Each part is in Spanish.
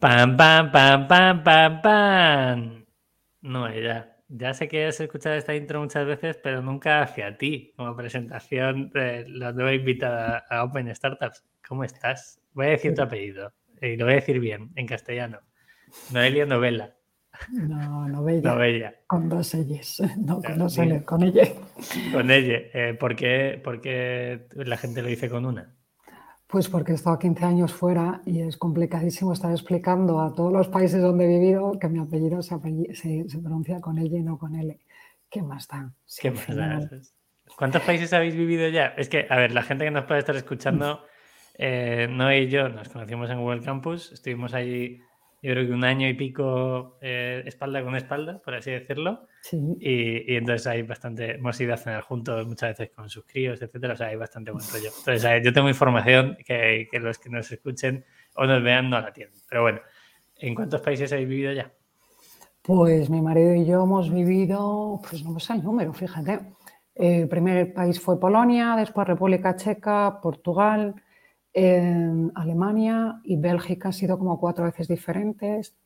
Pam, pam, pam, pam, pam, pam. No, ya. Ya sé que has escuchado esta intro muchas veces, pero nunca hacia ti, como presentación de la nueva invitada a Open Startups. ¿Cómo estás? Voy a decir tu apellido y lo voy a decir bien, en castellano. Noelia Novela. No, novella. Novella. Con dos L's. No, con dos L, con ella. Con ella. Eh, ¿por, qué, ¿Por qué la gente lo dice con una? Pues porque he estado 15 años fuera y es complicadísimo estar explicando a todos los países donde he vivido que mi apellido se, pronuncia con ella y no con L. ¿Qué más da? ¿Qué más da? ¿Cuántos países habéis vivido ya? Es que, a ver, la gente que nos puede estar escuchando, eh, Noé y yo nos conocimos en Google Campus, estuvimos allí yo creo que un año y pico eh, espalda con espalda, por así decirlo. Y, entonces hay bastante, hemos ido a cenar juntos muchas veces con sus críos, etcétera. O sea, hay bastante buen rollo. Entonces, yo tengo información que, los que nos escuchen o nos vean no la tienen. Pero bueno, ¿en cuántos países habéis vivido ya? Pues mi marido y yo hemos vivido, pues no sé el número, fíjate. El primer país fue Polonia, después República Checa, Portugal, en Alemania y Bélgica ha sido como cuatro veces diferentes.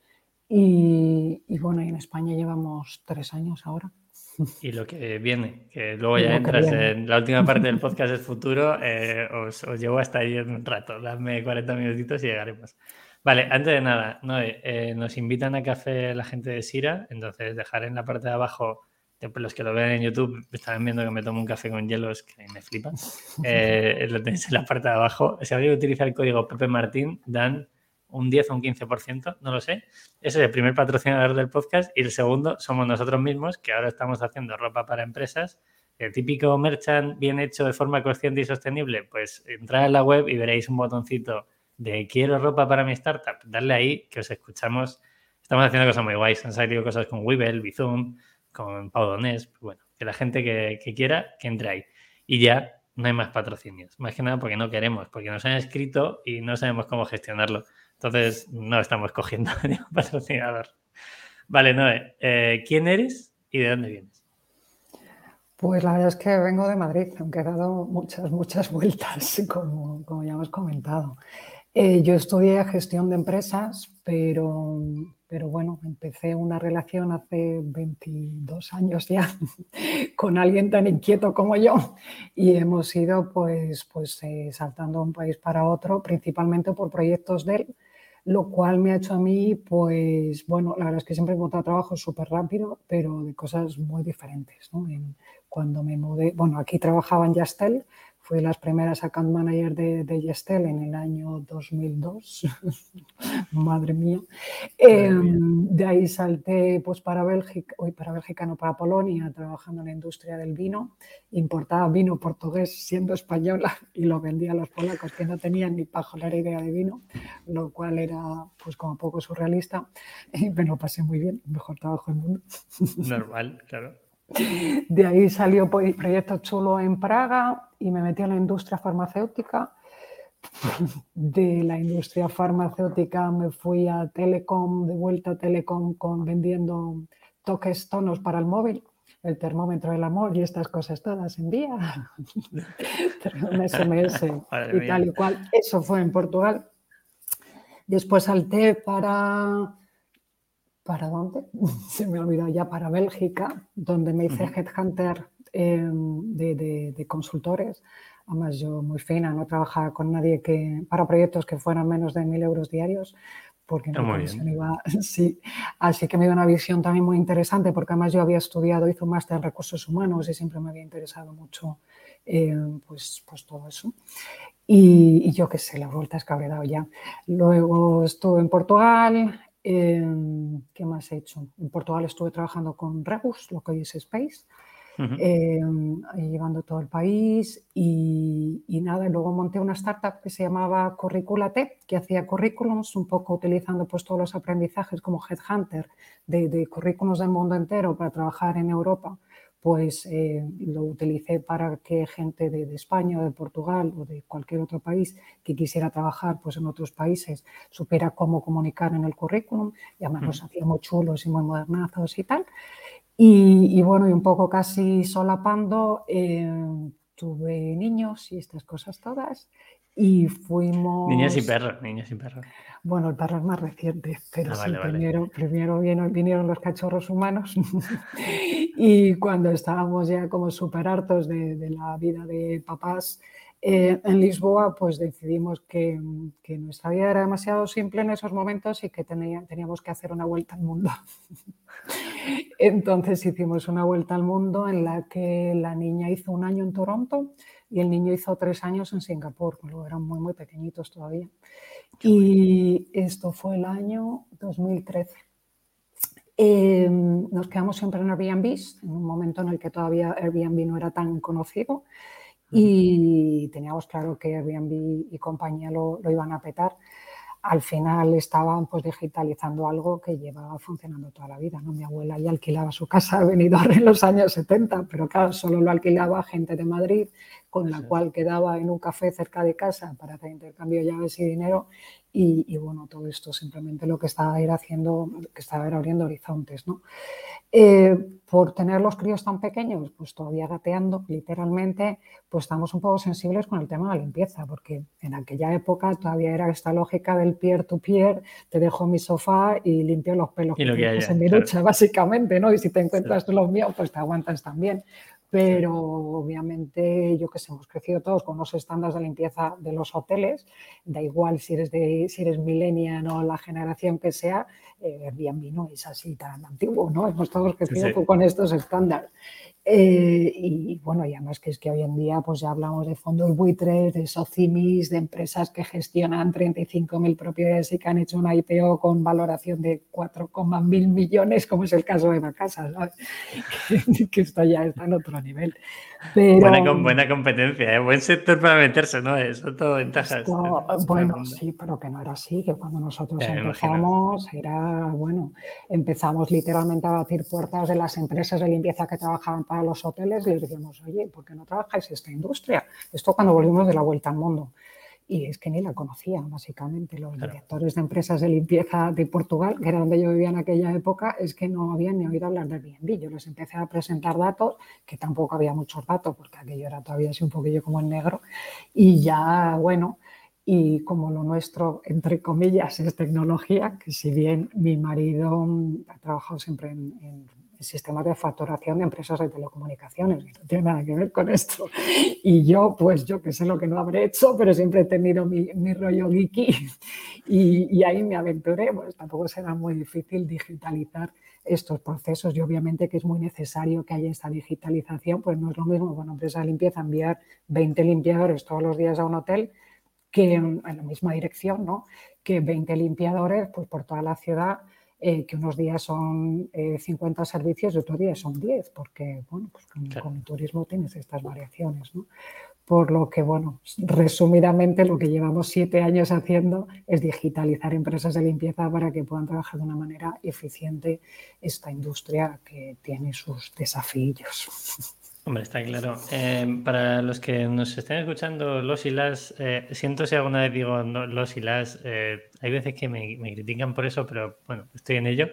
Y, bueno, y en España llevamos tres años ahora. Y lo que viene, que luego ya entras en la última parte del podcast del futuro, eh, os, llevo hasta ahí en un rato. Dame 40 minutitos y llegaremos. Vale, antes de nada, eh, nos invitan a café la gente de Sira, entonces dejar en la parte de abajo los que lo ven en YouTube estarán viendo que me tomo un café con hielos que me flipan. Eh, lo tenéis en la parte de abajo. Si que utilizar el código Pepe Martín, dan un 10 o un 15%, no lo sé. Ese es el primer patrocinador del podcast y el segundo somos nosotros mismos, que ahora estamos haciendo ropa para empresas. El típico merchant bien hecho de forma consciente y sostenible, pues entrad en la web y veréis un botoncito de quiero ropa para mi startup. Darle ahí que os escuchamos. Estamos haciendo cosas muy guays. Han salido cosas con Webull, Bizum, con Pau Donés, pues bueno, que la gente que, quiera, que entre ahí. Y ya no hay más patrocinios. Más que nada porque no queremos, porque nos han escrito y no sabemos cómo gestionarlo. Entonces, no estamos cogiendo ningún patrocinador. Vale, Noé, eh, ¿quién eres y de dónde vienes? Pues la verdad es que vengo de Madrid, aunque he dado muchas, muchas vueltas, como, como ya hemos comentado. Eh, yo estudié gestión de empresas, pero, pero bueno, empecé una relación hace 22 años ya con alguien tan inquieto como yo y hemos ido pues, pues eh, saltando de un país para otro, principalmente por proyectos de él, lo cual me ha hecho a mí, pues bueno, la verdad es que siempre he encontrado trabajo súper rápido, pero de cosas muy diferentes. ¿no? cuando me mudé, bueno, aquí trabajaba en Yastel, Fui las primeras account manager de, de Gestel en el año 2002. Madre mía. Em, de ahí salté pues, para Bélgica, hoy para Bélgica, no para Polonia, trabajando en la industria del vino. Importaba vino portugués siendo española y lo vendía a los polacos que no tenían ni pajolera idea de vino, lo cual era pues como poco surrealista. Y me lo pasé muy bien, mejor trabajo del mundo. Normal, claro. De ahí salió Proyecto Chulo en Praga y me metí en la industria farmacéutica. De la industria farmacéutica me fui a Telecom, de vuelta a Telecom con vendiendo toques tonos para el móvil, el termómetro del amor y estas cosas todas en día. un SMS y tal y cual. Eso fue en Portugal. Después salté para ¿Para dónde? Se me ha olvidado ya, para Bélgica, donde me hice headhunter em, de, consultores. Además, yo muy fina, no trabajaba con nadie que para proyectos que fueran menos de mil euros diarios, porque ah, me iba, sí. Así que me dio una visión también muy interesante, porque además yo había estudiado, hice un máster en recursos humanos y siempre me había interesado mucho em, pues, pues todo eso. Y, y yo qué sé, las vueltas que habré dado ya. Luego estuve en Portugal, Em, ¿Qué más he hecho? En Portugal estuve trabajando con Rebus, lo que hoy es Space, em, llevando todo el país y, nada, luego monté una startup que se llamaba Curriculate, que hacía currículums, un poco utilizando pues todos los aprendizajes como Headhunter de, de currículums del mundo entero para trabajar en Europa pues eh, lo utilicé para que gente de, España o de Portugal o de cualquier otro país que quisiera trabajar pues, en otros países supiera cómo comunicar en el currículum y además los hacía muy chulos y muy modernazos y tal. Y, bueno, y un poco casi solapando, eh, tuve niños y estas cosas todas y fuimos... Niñas y perros, niñas y perros. Bueno, el perro es más reciente, pero ah, sí, primero, primero vinieron, los cachorros humanos y cuando estábamos ya como súper hartos de, la vida de papás eh, en Lisboa, pues decidimos que, que, nuestra vida era demasiado simple en esos momentos y que tenía, teníamos que hacer una vuelta al mundo. Entonces hicimos una vuelta al mundo en la que la niña hizo un año en Toronto y el niño hizo tres años en Singapur, cuando eran muy, muy pequeñitos todavía. Y esto fue el año 2013. Em, nos quedamos siempre en Airbnb, en un momento en el que todavía Airbnb no era tan conocido y teníamos claro que Airbnb y compañía lo, lo iban a petar al final estaban pues digitalizando algo que llevaba funcionando toda la vida. ¿no? Mi abuela ya alquilaba su casa de Benidorm en los años 70, pero claro, solo lo alquilaba gente de Madrid, con la cual quedaba en un café cerca de casa para hacer intercambio de llaves y dinero. Y, bueno, todo esto simplemente lo que estaba era haciendo, que estaba era abriendo horizontes. ¿no? Eh, por tener los críos tan pequeños, pues todavía gateando, literalmente, pues estamos un poco sensibles con el tema de la limpieza, porque en aquella época todavía era esta lógica del peer-to-peer, te dejo mi sofá y limpio los pelos y lo que en mi ducha, básicamente, ¿no? Y si te encuentras los míos, pues te aguantas también pero obviamente yo que sé, hemos crecido todos con los estándares de limpieza de los hoteles, da igual si eres de si eres millennial o la generación que sea, eh, Airbnb no es así tan antiguo, ¿no? Hemos todos crecido con estos estándares. Eh, y bueno, y además que es que hoy en día pues ya hablamos de fondos buitres, de socimis, de empresas que gestionan 35.000 propiedades y que han hecho una IPO con valoración de 4,1 millones, como es el caso de Macasa, ¿sabes? que, esto ya está en otro nivel. Buena, buena, competencia, ¿eh? buen sector para meterse, ¿no? Eso todo ventajas. bueno, sí, pero que no era así, que cuando nosotros empezamos era, bueno, empezamos literalmente a batir puertas de las empresas de limpieza que trabajaban para los hoteles y les decíamos, oye, ¿por qué no trabajáis esta industria? Esto cuando volvimos de la vuelta al mundo y es que ni la conocían, básicamente. Los directores de empresas de limpieza de Portugal, que era donde yo vivía en aquella época, es que no habían ni oído hablar de Airbnb. Yo les empecé a presentar datos, que tampoco había muchos datos, porque aquello era todavía así un poquillo como en negro, y ya, bueno, y como lo nuestro, entre comillas, es tecnología, que si bien mi marido ha trabajado siempre en sistemas de facturación de empresas de telecomunicaciones, no tiene nada que ver con esto. Y yo, pues yo que sé lo que no habré hecho, pero siempre he tenido mi, mi rollo geeky y, y, ahí me aventuré, pues tampoco será muy difícil digitalizar estos procesos y obviamente que es muy necesario que haya esta digitalización, pues no es lo mismo con empresa de limpieza enviar 20 limpiadores todos los días a un hotel que en, en la misma dirección, ¿no? Que 20 limpiadores pues por toda la ciudad eh, que unos días son 50 eh, servicios y otros días son 10, porque bueno, pues con, el turismo tienes estas variaciones. ¿no? Por lo que, bueno, resumidamente lo que llevamos siete años haciendo es digitalizar empresas de limpieza para que puedan trabajar de una manera eficiente esta industria que tiene sus desafíos. Hombre, está claro. Eh, para los que nos estén escuchando, los y las, eh, siento si alguna vez digo los y las, eh, hay veces que me, critican por eso, pero bueno, estoy en ello.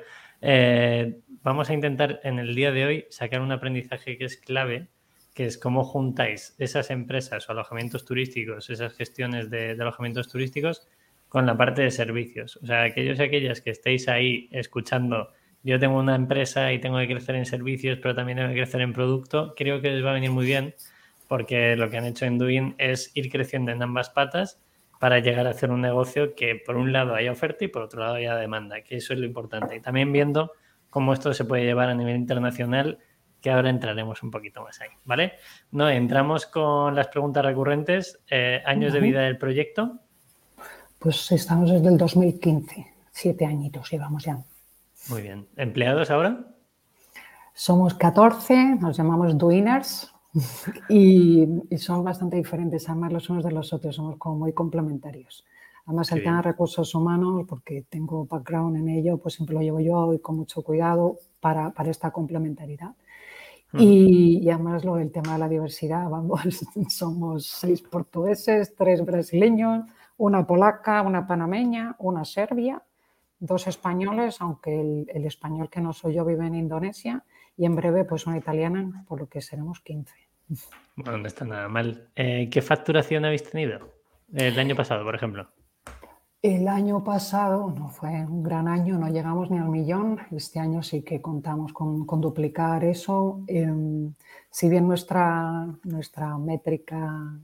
vamos a intentar en el día de hoy sacar un aprendizaje que es clave, que es cómo juntáis esas empresas o alojamientos turísticos, esas gestiones de, de alojamientos turísticos con la parte de servicios. O sea, aquellos y aquellas que estéis ahí escuchando yo tengo una empresa y tengo que crecer en servicios, pero también tengo que crecer en producto, creo que les va a venir muy bien porque lo que han hecho en Doing es ir creciendo en ambas patas para llegar a hacer un negocio que por un lado haya oferta y por otro lado haya demanda, que eso es lo importante. Y también viendo cómo esto se puede llevar a nivel internacional, que ahora entraremos un poquito más ahí, ¿vale? No, entramos con las preguntas recurrentes. Eh, ¿Años de vida del proyecto? Pues estamos desde el 2015, siete añitos llevamos ya. Muy bien. ¿Empleados ahora? Somos 14, nos llamamos Doiners y, son bastante diferentes, además los unos de los otros, somos como muy complementarios. Además, el tema de recursos humanos, porque tengo background en ello, pues siempre lo llevo yo y con mucho cuidado para, para esta complementariedad. Y, y, además lo del tema de la diversidad, vamos, somos seis portugueses, tres brasileños, una polaca, una panameña, una serbia dos españoles, aunque el, español que no soy yo vive en Indonesia, y en breve pues una italiana, por lo que seremos 15. Bueno, no está nada mal. Eh, ¿Qué facturación habéis tenido El año pasado, por ejemplo. El año pasado no fue un gran año, no llegamos ni al millón. Este año sí que contamos con, duplicar eso. Em, si bien nuestra, nuestra métrica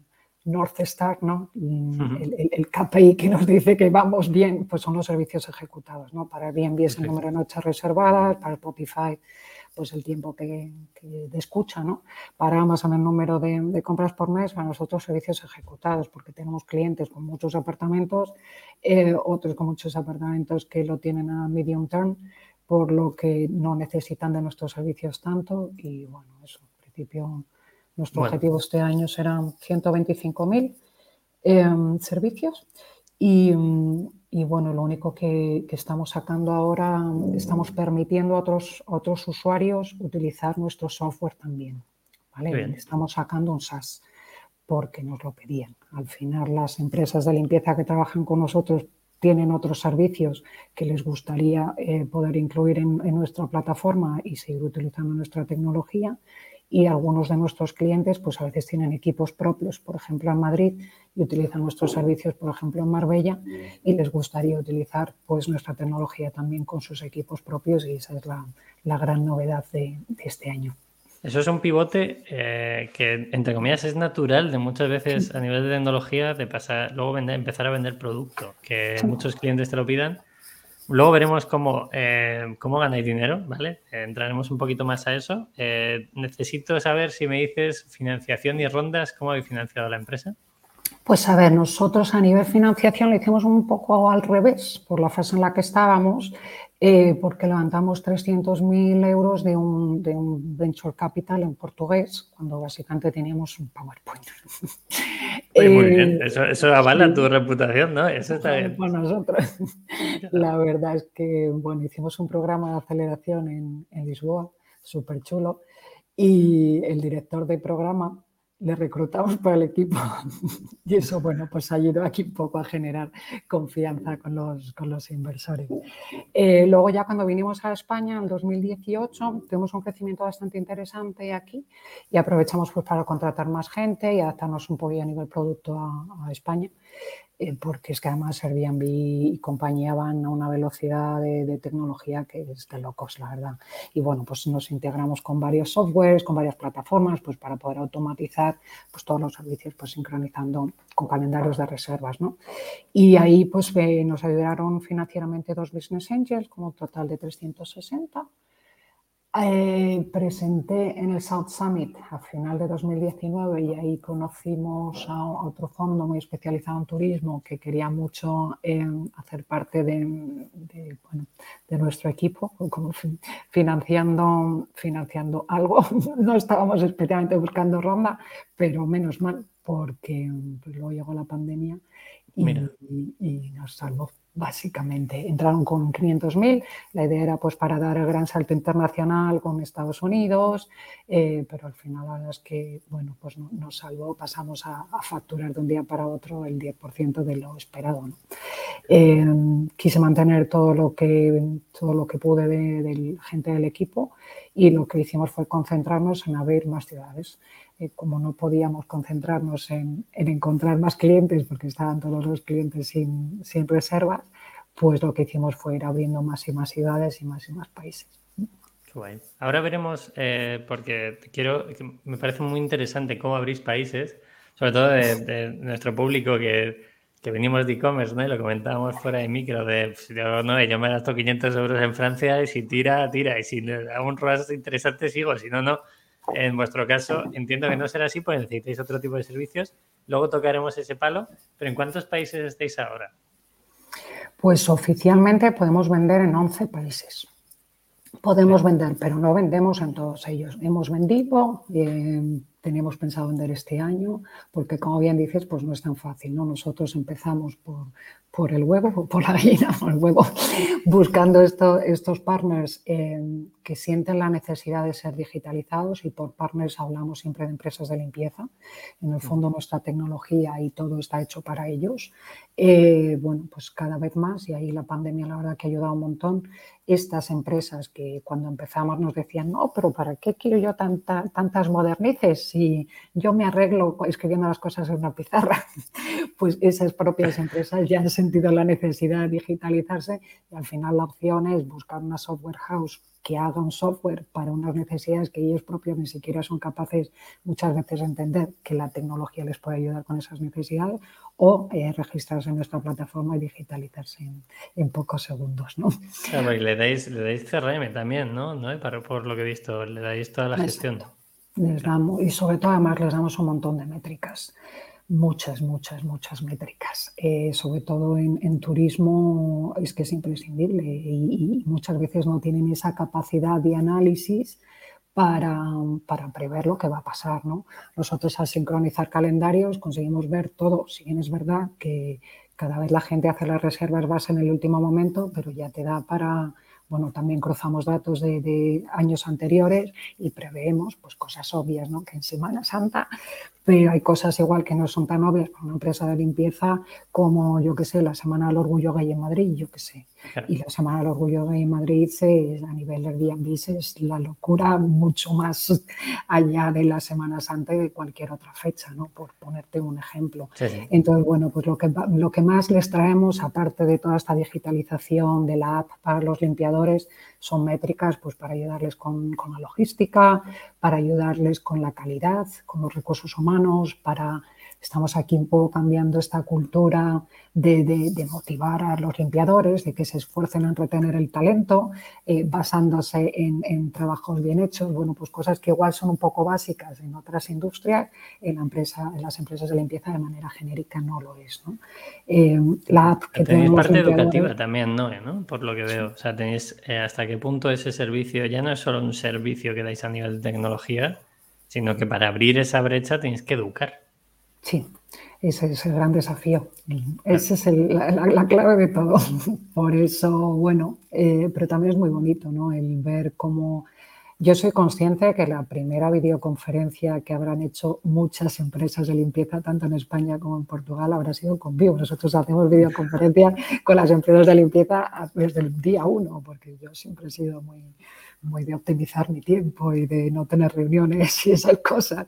North Star, ¿no? el, KPI que nos dice que vamos bien, pues son los servicios ejecutados. ¿no? Para Airbnb es el número de noches reservadas, para Spotify pues el tiempo que, de escucha, ¿no? Para Amazon el número de, compras por mes, para nosotros servicios ejecutados, porque tenemos clientes con muchos apartamentos, eh, otros con muchos apartamentos que lo tienen a medium term, por lo que no necesitan de nuestros servicios tanto y bueno, eso, en principio nuestro objetivo este año serán 125.000 eh, servicios y, y bueno, lo único que, estamos sacando ahora, estamos permitiendo a otros, otros usuarios utilizar nuestro software también. ¿vale? Estamos sacando un SaaS porque nos lo pedían. Al final, las empresas de limpieza que trabajan con nosotros tienen otros servicios que les gustaría eh, poder incluir en, en, nuestra plataforma y seguir utilizando nuestra tecnología y algunos de nuestros clientes pues a veces tienen equipos propios, por ejemplo en Madrid, y utilizan nuestros servicios, por ejemplo en Marbella, y les gustaría utilizar pues nuestra tecnología también con sus equipos propios y esa es la, la gran novedad de, este año. Eso es un pivote eh, que, entre comillas, es natural de muchas veces a nivel de tecnología de pasar, luego empezar a vender producto, que muchos clientes te lo pidan Luego veremos cómo, eh, cómo ganáis dinero, ¿vale? Entraremos un poquito más a eso. Eh, necesito saber si me dices financiación y rondas, ¿cómo habéis financiado la empresa? Pues a ver, nosotros a nivel financiación lo hicimos un poco al revés, por la fase en la que estábamos. Eh, porque levantamos 300.000 euros de un, de un, venture capital en portugués, cuando básicamente teníamos un PowerPoint. muy bien, eso, eso avala tu reputación, ¿no? Eso está bien. Por nosotros. La verdad es que, bueno, hicimos un programa de aceleración en, en Lisboa, súper chulo, y el director de programa le reclutamos para el equipo y eso, bueno, pues ayudó aquí un poco a generar confianza con los, con los inversores. Eh, luego ya cuando vinimos a España en 2018 tuvimos un crecimiento bastante interesante aquí y aprovechamos pues para contratar más gente y adaptarnos un poco a nivel producto a España. Eh, porque es que además Airbnb y compañía van a una velocidad de, tecnología que es de locos, la verdad. Y bueno, pues nos integramos con varios softwares, con varias plataformas, pues para poder automatizar pues todos los servicios, pues sincronizando con calendarios de reservas, ¿no? Y ahí pues nos ayudaron financieramente dos business angels con un total de 360 eh, presenté en el South Summit a final de 2019 y ahí conocimos a, otro fondo muy especializado en turismo que quería mucho eh, hacer parte de, de, nuestro equipo, como financiando, financiando algo. No estábamos especialmente buscando ronda, pero menos mal porque pues, luego llegó la pandemia y nos salvó básicamente. Entraron con 500.000, la idea era pues para dar el gran salto internacional con Estados Unidos, eh, pero al final la verdad es que, bueno, pues nos salvó, pasamos a, facturar de un día para otro el 10% de lo esperado. Eh, quise mantener todo lo que, todo lo que pude de, de gente del equipo y lo que hicimos fue concentrarnos en abrir más ciudades. Eh, como no podíamos concentrarnos en, encontrar más clientes porque estaban todos los clientes sin, sin reservas, pues lo que hicimos fue ir abriendo más y más ciudades y más y más países. Qué Ahora veremos, eh, porque quiero, me parece muy interesante cómo abrís países, sobre todo de, nuestro público que, que venimos de e-commerce, ¿no? Y lo comentábamos fuera de micro, de, pues, yo, no, yo me gasto 500 euros en Francia y si tira, tira, y si hago un ROAS interesante sigo, si no, no. En vuestro caso, entiendo que no será así, pues necesitáis otro tipo de servicios. Luego tocaremos ese palo, pero ¿en cuántos países estáis ahora? Pues oficialmente podemos vender en 11 países. Podemos vender, pero no vendemos en todos ellos. Hemos vendido, eh, teníamos pensado vender este año, porque como bien dices, pues no es tan fácil, ¿no? Nosotros empezamos por, por el huevo, por la gallina, por el huevo, buscando esto, estos partners eh, que sienten la necesidad de ser digitalizados y por partners hablamos siempre de empresas de limpieza. En el fondo nuestra tecnología y todo está hecho para ellos. Eh, bueno, pues cada vez más, y ahí la pandemia la verdad que ha ayudado un montón, estas empresas que cuando empezamos nos decían, no, pero ¿para qué quiero yo tantas modernices y yo me arreglo escribiendo las cosas en una pizarra, pues esas propias empresas ya han sentido la necesidad de digitalizarse y al final la opción es buscar una software house que haga un software para unas necesidades que ellos propios ni siquiera son capaces muchas veces de entender que la tecnología les puede ayudar con esas necesidades o eh, registrarse en nuestra plataforma y digitalizarse en, pocos segundos. ¿no? Claro, y le dais, le dais CRM también, ¿no? ¿no? por lo que he visto, le dais toda la gestión. Les damos, y sobre todo además les damos un montón de métricas muchas, muchas, muchas métricas. Eh, sobre todo en, turismo es que es imprescindible y, muchas veces no tienen esa capacidad de análisis para, para, prever lo que va a pasar. ¿no? Nosotros al sincronizar calendarios conseguimos ver todo. Si bien es verdad que cada vez la gente hace las reservas base en el último momento, pero ya te da para bueno, también cruzamos datos de, años anteriores y preveemos pues, cosas obvias, ¿no? que en Semana Santa, pero hay cosas igual que no son tan obvias para una empresa de limpieza como, yo qué sé, la Semana del Orgullo Gay en Madrid, yo qué sé. Y la Semana del Orgullo en Madrid a nivel de Airbnb es la locura mucho más allá de la Semana Santa y de cualquier otra fecha, ¿no? por ponerte un ejemplo. Entonces, bueno, pues lo que, lo que más les traemos, aparte de toda esta digitalización de la app para los limpiadores, son métricas pues, para ayudarles con, con la logística, para ayudarles con la calidad, con los recursos humanos, para estamos aquí un poco cambiando esta cultura de, motivar a los limpiadores, de que se esfuercen en retener el talento, eh, basándose en, trabajos bien hechos, bueno, pues cosas que igual son un poco básicas en otras industrias, en, la empresa, en las empresas de limpieza de manera genérica no lo es. ¿no? Eh, la app que tenéis parte educativa también, ¿no? Por lo que veo, o sea, tenéis eh, hasta qué punto ese servicio ya no es solo un servicio que dais a nivel de tecnología, sino que para abrir esa brecha tenéis que educar. Sí, ese es el gran desafío. Esa es la, clave de todo. Por eso, bueno, eh, pero también es muy bonito, ¿no? El ver cómo... Yo soy consciente de que la primera videoconferencia que habrán hecho muchas empresas de limpieza, tanto en España como en Portugal, habrá sido conmigo. Nosotros hacemos videoconferencia con las empresas de limpieza desde el día uno, porque yo siempre he sido muy, muy de optimizar mi tiempo y de no tener reuniones y esas cosas.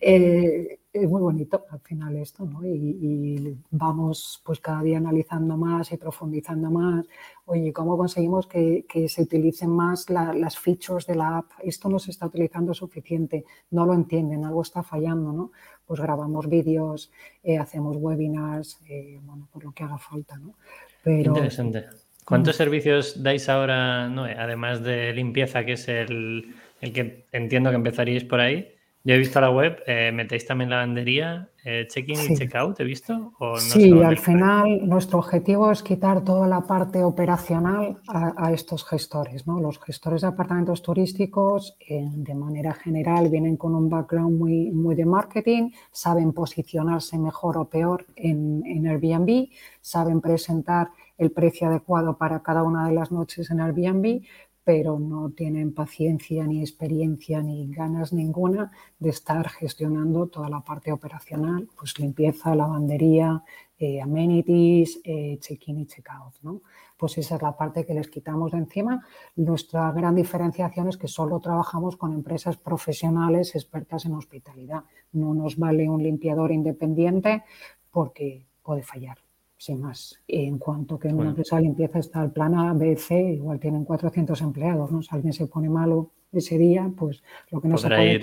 Eh, es muy bonito al final esto, ¿no? Y, vamos pues cada día analizando más y profundizando más. Oye, ¿cómo conseguimos que, se utilicen más las features de la app? Esto no se está utilizando suficiente, no lo entienden, algo está fallando, ¿no? Pues grabamos vídeos, eh, hacemos webinars, eh, bueno, por lo que haga falta, ¿no? Pero, Interesante. ¿Cuántos mm. servicios dais ahora, no? además de limpieza, que es el, el que entiendo que empezaríais por ahí? Yo he visto la web, eh, ¿metéis también lavandería, eh, check-in y check-out? ¿He visto? sí, al final nuestro objetivo es quitar toda la parte operacional a, estos gestores. ¿no? Los gestores de apartamentos turísticos, eh, de manera general, vienen con un background muy, muy de marketing, saben posicionarse mejor o peor en, en Airbnb, saben presentar el precio adecuado para cada una de las noches en Airbnb, pero no tienen paciencia ni experiencia ni ganas ninguna de estar gestionando toda la parte operacional, pues limpieza, lavandería, eh, amenities, eh, check-in y check-out. ¿no? Pues esa es la parte que les quitamos de encima. Nuestra gran diferenciación es que solo trabajamos con empresas profesionales expertas en hospitalidad. No nos vale un limpiador independiente porque puede fallar sin más. En cuanto que en una empresa de limpieza está el plan A, B, C, igual tienen 400 empleados, ¿no? Si alguien se pone malo ese día, pues lo que no se puede,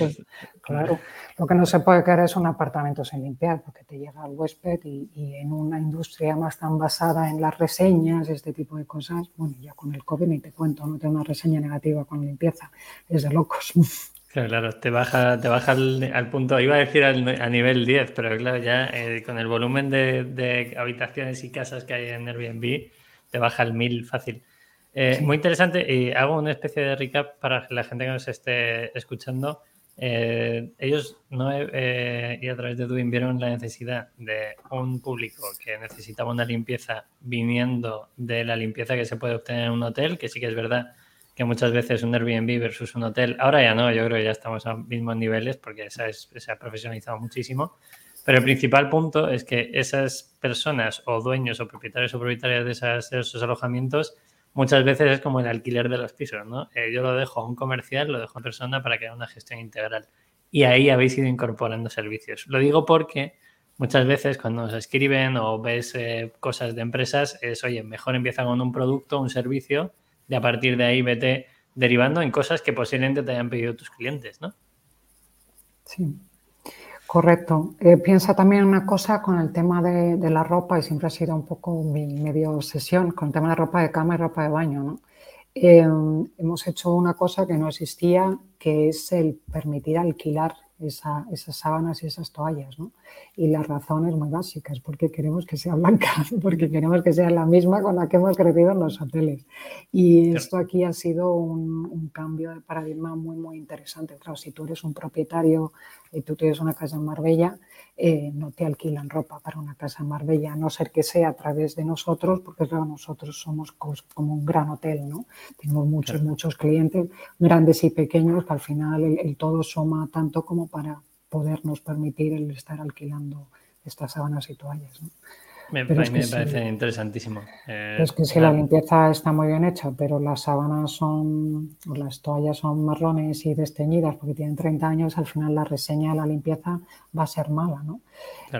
claro, lo que no se puede quedar es un apartamento sin limpiar, porque te llega el huésped y, y, en una industria más tan basada en las reseñas, este tipo de cosas, bueno, ya con el COVID ni te cuento, no tengo una reseña negativa con limpieza, es de locos. Claro, te baja, te baja al, punto, iba a decir a nivel 10, pero claro, ya eh, con el volumen de, habitaciones y casas que hay en Airbnb, te baja el 1000 fácil. Eh, muy interesante y hago una especie de recap para la gente que nos esté escuchando. Eh, ellos no y a través de Twin vieron la necesidad de un público que necesitaba una limpieza viniendo de la limpieza que se puede obtener en un hotel, que sí que es verdad que muchas veces un Airbnb versus un hotel, ahora ya no, yo creo que ya estamos a mismos niveles porque se ha profesionalizado muchísimo, pero el principal punto es que esas personas o dueños o propietarios o propietarias de, esos alojamientos muchas veces es como el alquiler de los pisos, ¿no? Eh, yo lo dejo a un comercial, lo dejo a una persona para que haga una gestión integral. y ahí habéis ido incorporando servicios. Lo digo porque muchas veces cuando nos escriben o ves eh, cosas de empresas es, oye, mejor empieza con un producto, un servicio, y a partir de ahí vete derivando en cosas que posiblemente te hayan pedido tus clientes, ¿no? Sí, correcto. Eh, piensa también una cosa con el tema de, la ropa, y siempre ha sido un poco mi medio obsesión con el tema de ropa de cama y ropa de baño, ¿no? Eh, hemos hecho una cosa que no existía, que es el permitir alquilar esas sábanas y esas toallas. ¿no? Y las razones muy básicas, porque queremos que sea blanca, porque queremos que sea la misma con la que hemos crecido en los hoteles. Y esto aquí ha sido un, un, cambio de paradigma muy, muy interesante. Claro, si tú eres un propietario y tú tienes una casa en Marbella, eh, no te alquilan ropa para una casa en Marbella, a no ser que sea a través de nosotros, porque claro, nosotros somos como un gran hotel, ¿no? Tenemos muchos, muchos clientes, grandes y pequeños, que al final el, todo suma tanto como para podernos permitir el estar alquilando estas sábanas y toallas. ¿no? Me, parece interesantísimo. Eh, es que si la limpieza está muy bien hecha, pero las sábanas son, las toallas son marrones y desteñidas porque tienen 30 años, al final la reseña de la limpieza va a ser mala, ¿no?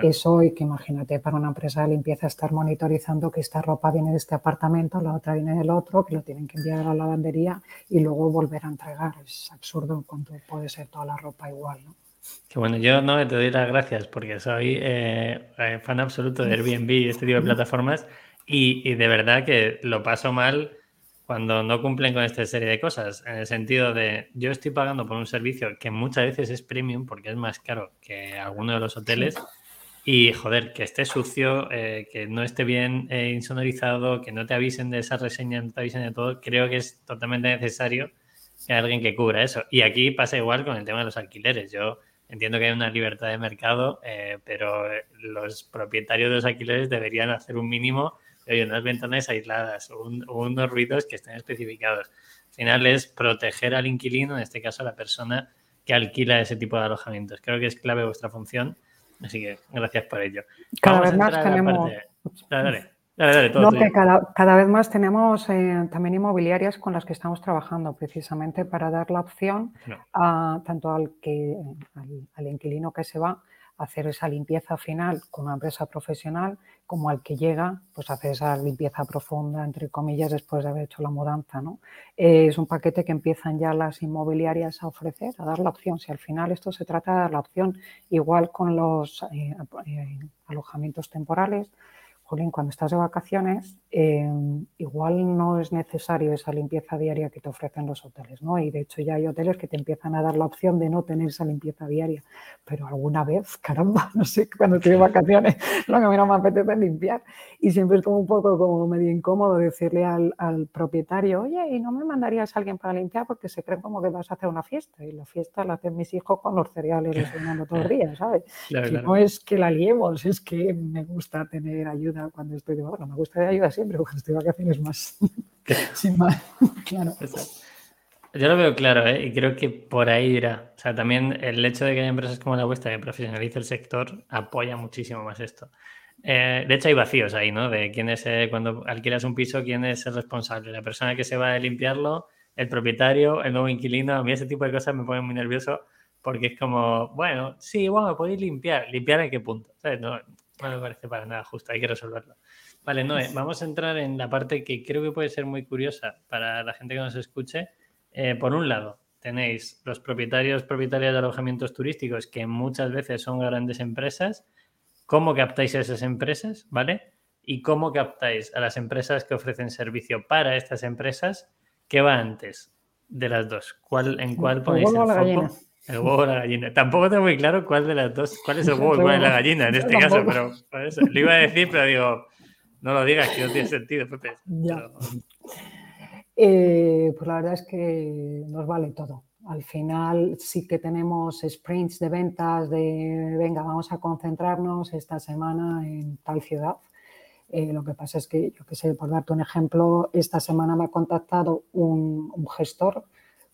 Eso y que imagínate para una empresa de limpieza estar monitorizando que esta ropa viene de este apartamento, la otra viene del otro, que lo tienen que enviar a la lavandería y luego volver a entregar. Es absurdo cuando puede ser toda la ropa igual, ¿no? Que bueno, yo no te doy las gracias porque soy eh, eh, fan absoluto de Airbnb y este tipo de plataformas y, de verdad que lo paso mal cuando no cumplen con esta serie de cosas. En el sentido de yo estoy pagando por un servicio que muchas veces es premium porque es más caro que alguno de los hoteles. Y joder, que esté sucio, eh, que no esté bien insonorizado, que no te avisen de esa reseña, no te avisen de todo, creo que es totalmente necesario que alguien que cubra eso. Y aquí pasa igual con el tema de los alquileres. Yo Entiendo que hay una libertad de mercado, eh, pero eh, los propietarios de los alquileres deberían hacer un mínimo de unas ventanas aisladas o, unos ruidos que estén especificados. Al final es proteger al inquilino, en este caso a la persona que alquila ese tipo de alojamientos. Creo que es clave vuestra función, así que gracias por ello. Cada vez más tenemos... No, que cada, vez más tenemos eh, también inmobiliarias con las que estamos trabajando precisamente para dar la opción a, tanto al, que, al, inquilino que se va a hacer esa limpieza final con una empresa profesional como al que llega, pues hacer esa limpieza profunda, entre comillas, después de haber hecho la mudanza. ¿no? Eh, es un paquete que empiezan ya las inmobiliarias a ofrecer, a dar la opción. Si al final esto se trata de dar la opción, igual con los eh, alojamientos temporales, cuando estás de vacaciones, eh, igual no es necesario esa limpieza diaria que te ofrecen los hoteles, ¿no? Y de hecho ya hay hoteles que te empiezan a dar la opción de no tener esa limpieza diaria. Pero alguna vez, caramba, no sé, cuando estoy de vacaciones, lo que a mí no me apetece es limpiar. Y siempre es como un poco como medio incómodo decirle al, propietario, oye, ¿y no me mandarías a alguien para limpiar? Porque se creen como que vas a hacer una fiesta. Y la fiesta la hacen mis hijos con los cereales desayunando todo el día, ¿sabes? No es que la liemos, es que me gusta tener ayuda cuando estoy de bueno, me gusta de ayuda siempre, cuando estoy de vacaciones más. Sin más, claro. Yo lo veo claro, ¿eh? y creo que por ahí irá. O sea, también el hecho de que haya empresas como la vuestra que profesionalice el sector apoya muchísimo más esto. Eh, de hecho, hay vacíos ahí, ¿no? De quién es, eh, cuando alquilas un piso, quién es el responsable. La persona que se va a limpiarlo, el propietario, el nuevo inquilino. A mí ese tipo de cosas me ponen muy nervioso porque es como, bueno, sí, bueno, podéis limpiar. ¿Limpiar en qué punto? No, no me parece para nada justo, hay que resolverlo. Vale, Noé, vamos a entrar en la parte que creo que puede ser muy curiosa para la gente que nos escuche. Eh, por un lado, tenéis los propietarios, propietarias de alojamientos turísticos que muchas veces son grandes empresas. ¿Cómo captáis a esas empresas? ¿Vale? Y cómo captáis a las empresas que ofrecen servicio para estas empresas. ¿Qué va antes de las dos? ¿Cuál, ¿En cuál ponéis el foco? El huevo o la gallina. Tampoco tengo muy claro cuál de las dos, cuál es el huevo y cuál es la gallina en este caso, pero lo iba a decir, pero digo, no lo digas, que no tiene sentido, Pepe. Eh, pues la verdad es que nos vale todo. Al final sí que tenemos sprints de ventas de, venga, vamos a concentrarnos esta semana en tal ciudad. Eh, lo que pasa es que, yo qué sé, por darte un ejemplo, esta semana me ha contactado un gestor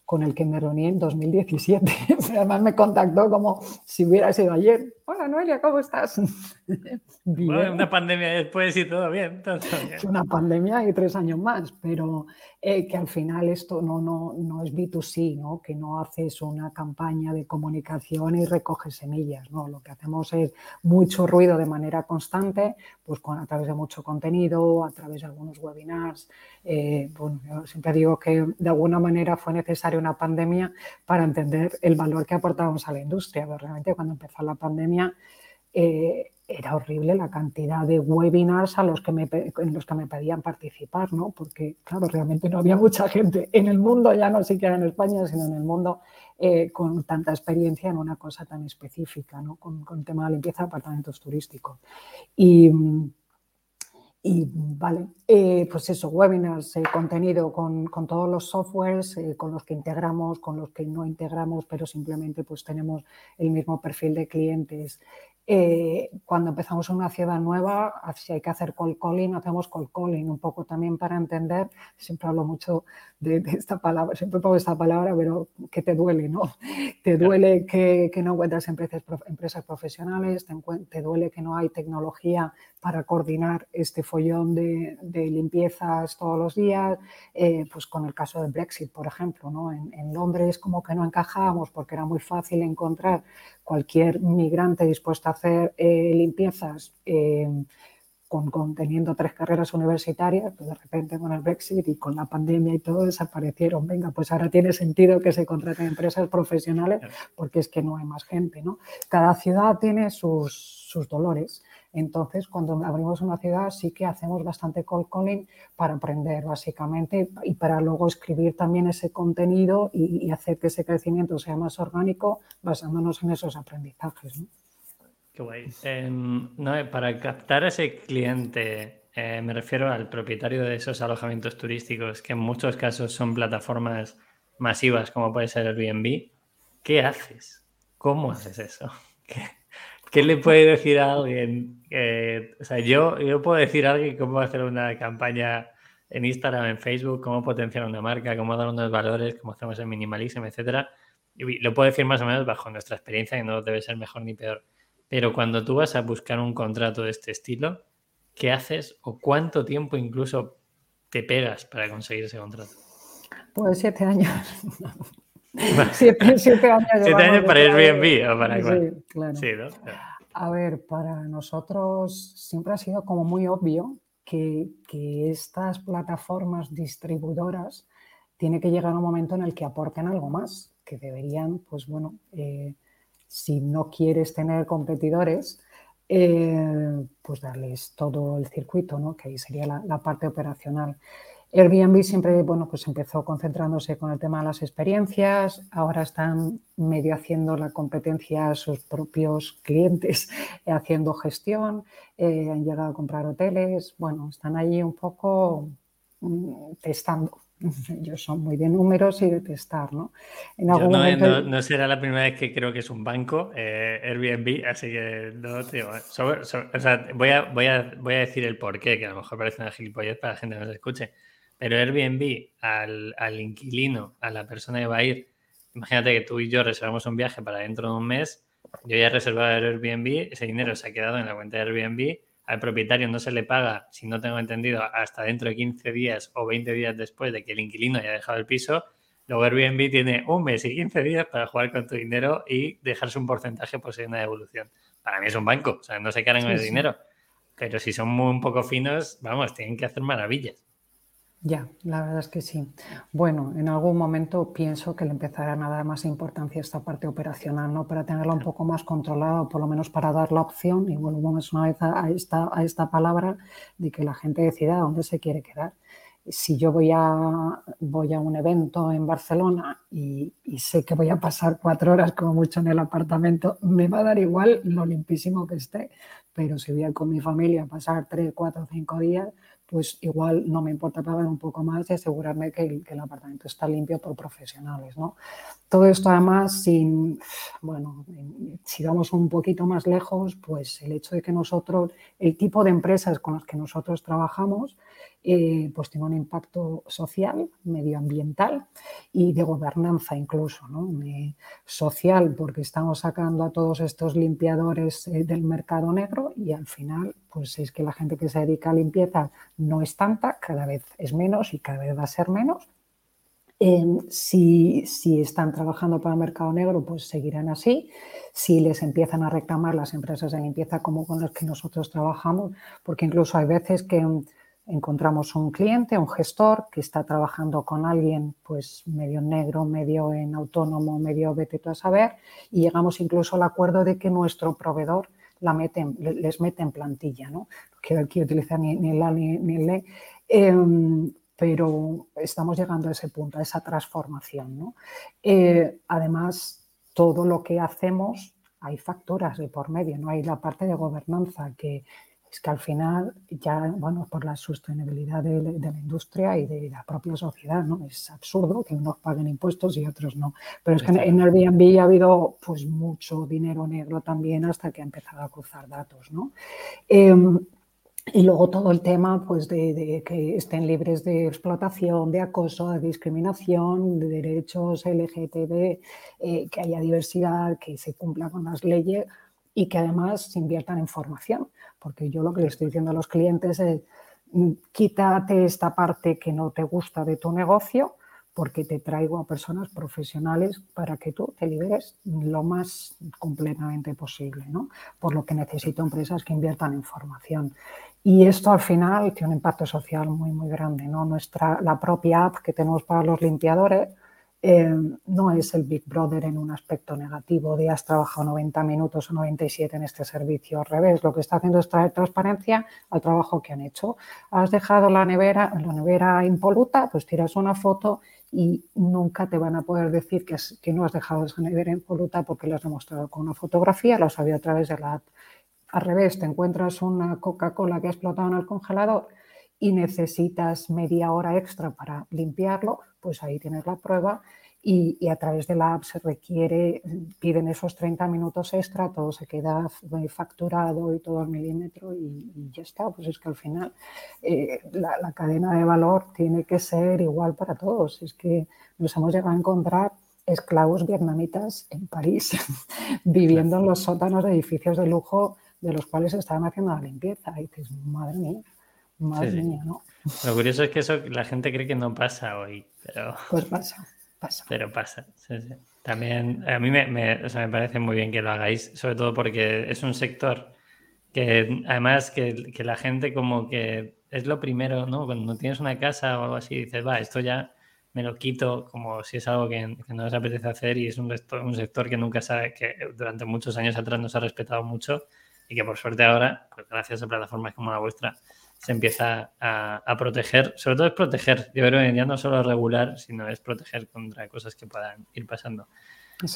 con el que me reuní en 2017. Además me contactó como si hubiera sido ayer. Hola Noelia, ¿cómo estás? bien. una pandemia después y todo bien. Una pandemia y tres años más, pero eh, que al final esto no, no, no es B2C, ¿no? que no haces una campaña de comunicación y recoges semillas. ¿no? Lo que hacemos es mucho ruido de manera constante, pues con, a través de mucho contenido, a través de algunos webinars. Eh, bueno, yo siempre digo que de alguna manera fue necesaria una pandemia para entender el valor que aportábamos a la industria, pero realmente cuando empezó la pandemia eh, era horrible la cantidad de webinars a los que me, en los que me pedían participar, ¿no? Porque, claro, realmente no había mucha gente en el mundo, ya no siquiera en España, sino en el mundo, eh, con tanta experiencia en una cosa tan específica, ¿no? Con, con el tema de limpieza de apartamentos turísticos. Y, y vale, eh, pues eso, webinars, contenido con, con, todos los softwares, con los que integramos, con los que no integramos, pero simplemente pues tenemos el mismo perfil de clientes, eh, cuando empezamos una ciudad nueva, si hay que hacer call calling, hacemos call calling, un poco también para entender, siempre hablo mucho de, esta palabra, siempre pongo esta palabra, pero que te duele, ¿no? Te duele que, que no encuentras empresas, empresas profesionales, te, te, duele que no hay tecnología para coordinar este follón de, de limpiezas todos los días, eh, pues con el caso del Brexit, por ejemplo, ¿no? En, en Londres como que no encajábamos porque era muy fácil encontrar cualquier migrante dispuesto a hacer eh, limpiezas eh, con, teniendo tres carreras universitarias, pues de repente con el Brexit y con la pandemia y todo desaparecieron. Venga, pues ahora tiene sentido que se contraten empresas profesionales porque es que no hay más gente. ¿no? Cada ciudad tiene sus, sus dolores. Entonces, cuando abrimos una ciudad, sí que hacemos bastante call calling para aprender, básicamente, y para luego escribir también ese contenido y, hacer que ese crecimiento sea más orgánico, basándonos en esos aprendizajes. ¿no? Qué guay. Em, para captar a ese cliente, eh, me refiero al propietario de esos alojamientos turísticos, que en muchos casos son plataformas masivas, como puede ser Airbnb. ¿Qué haces? ¿Cómo haces eso? ¿Qué le puede decir a alguien? o sea, yo, yo puedo decir a alguien cómo hacer una campaña en Instagram, en Facebook, cómo potenciar una marca, cómo dar unos valores, cómo hacemos el minimalismo, etcétera. Y lo puedo decir más o menos bajo nuestra experiencia, que no debe ser mejor ni peor. Pero cuando tú vas a buscar un contrato de este estilo, ¿qué haces o cuánto tiempo incluso te pegas para conseguir ese contrato? Pues siete años. siete, años. Siete años para Airbnb o para Sí, claro. Sí, ¿no? A ver, para nosotros siempre ha sido como muy obvio que, que, estas plataformas distribuidoras tiene que llegar un momento en el que aporten algo más, que deberían, pues bueno, eh, si no quieres tener competidores, eh, pues darles todo el circuito, ¿no? que ahí sería la, la parte operacional. Airbnb siempre bueno, pues empezó concentrándose con el tema de las experiencias, ahora están medio haciendo la competencia a sus propios clientes, haciendo gestión, eh, han llegado a comprar hoteles, bueno, están allí un poco mm, testando. Ellos son muy de números y de testar, ¿no? no, será la primera vez que creo que es un banco, eh, Airbnb, así que no, tío. o sea, voy a, voy, a, voy a decir el porqué, que a lo mejor parece una gilipollez para la gente que nos escuche. Pero Airbnb al, al inquilino, a la persona que va a ir, imagínate que tú y yo reservamos un viaje para dentro de un mes, yo ya he reservado el Airbnb, ese dinero se ha quedado en la cuenta de Airbnb, al propietario no se le paga, si no tengo entendido, hasta dentro de 15 días o 20 días después de que el inquilino haya dejado el piso. Luego Airbnb tiene un mes y 15 días para jugar con tu dinero y dejarse un porcentaje por si hay una devolución. Para mí es un banco, o sea, no se quedan con el dinero. Pero si son muy un poco finos, vamos, tienen que hacer maravillas. Ya, la verdad es que sí. Bueno, en algún momento pienso que le empezarán a dar más importancia a esta parte operacional, ¿no? Para tenerla un poco más controlada, por lo menos para dar la opción, y volvemos una vez a esta, a esta palabra, de que la gente decida dónde se quiere quedar. Si yo voy a, voy a un evento en Barcelona y, y sé que voy a pasar cuatro horas como mucho en el apartamento, me va a dar igual lo limpísimo que esté, pero si voy a con mi familia a pasar tres, cuatro, cinco días, pues igual no me importa pagar un poco más y asegurarme que el, que el apartamento está limpio por profesionales. ¿no? Todo esto además, sin, bueno, si vamos un poquito más lejos, pues el hecho de que nosotros, el tipo de empresas con las que nosotros trabajamos, eh, pues tiene un impacto social, medioambiental y de gobernanza incluso, ¿no? social, porque estamos sacando a todos estos limpiadores eh, del mercado negro y al final, pues es que la gente que se dedica a limpieza no es tanta, cada vez es menos y cada vez va a ser menos si, si, están trabajando para el mercado negro, pues seguirán así. Si les empiezan a reclamar las empresas de limpieza como con las que nosotros trabajamos, porque incluso hay veces que encontramos un cliente, un gestor que está trabajando con alguien, pues medio negro, medio en autónomo, medio vete tú a saber, y llegamos incluso al acuerdo de que nuestro proveedor la mete, les mete en plantilla, ¿no? quiero aquí utilizar ni, ni el A ni, el E. Em, pero estamos llegando a ese punto, a esa transformación. Eh, además, todo lo que hacemos, hay facturas de por medio, no hay la parte de gobernanza que es que al final ya, bueno, por la sostenibilidad de, la industria y de la propia sociedad, ¿no? Es absurdo que unos paguen impuestos y otros no. Pero es que en Airbnb ha habido pues mucho dinero negro también hasta que ha empezado a cruzar datos, ¿no? Em, y luego todo el tema pues, de, que estén libres de explotación, de acoso, de discriminación, de derechos LGTB, eh, que haya diversidad, que se cumpla con las leyes y que además se inviertan en formación. Porque yo lo que le estoy diciendo a los clientes es, mm, quítate esta parte que no te gusta de tu negocio porque te traigo a personas profesionales para que tú te liberes lo más completamente posible, ¿no? Por lo que necesito empresas que inviertan en formación. Y esto al final tiene un impacto social muy, muy grande. ¿no? Nuestra, la propia app que tenemos para los limpiadores eh, no es el Big Brother en un aspecto negativo de has trabajado 90 minutos o 97 en este servicio. Al revés, lo que está haciendo es traer transparencia al trabajo que han hecho. Has dejado la nevera, la nevera impoluta, pues tiras una foto y nunca te van a poder decir que, que no has dejado esa nevera impoluta porque lo has demostrado con una fotografía, lo has a través de la app al revés, te encuentras una Coca-Cola que ha explotado en el congelador y necesitas media hora extra para limpiarlo, pues ahí tienes la prueba y, a través de la app se requiere, piden esos 30 minutos extra, todo se queda facturado y todo al milímetro y, ya está. Pues es que al final eh, la, cadena de valor tiene que ser igual para todos. Es que nos hemos llegado a encontrar esclavos vietnamitas en París, viviendo en los sótanos de edificios de lujo de los cuales estaban haciendo la limpieza. Y dices, madre mía, madre mía, ¿no? Lo curioso es que eso la gente cree que no pasa hoy, pero... Pues pasa, pasa. Pero pasa, También a mí me, me, parece muy bien que lo hagáis, sobre todo porque es un sector que además que, que, la gente como que es lo primero, ¿no? Cuando tienes una casa o algo así, dices, va, esto ya me lo quito como si es algo que, no les apetece hacer y es un, un sector que nunca sabe, que durante muchos años atrás no se ha respetado mucho y que por suerte ahora, pues gracias a plataformas como la vuestra, se empieza a, proteger. Sobre todo es proteger, yo creo que ya no solo regular, sino es proteger contra cosas que puedan ir pasando.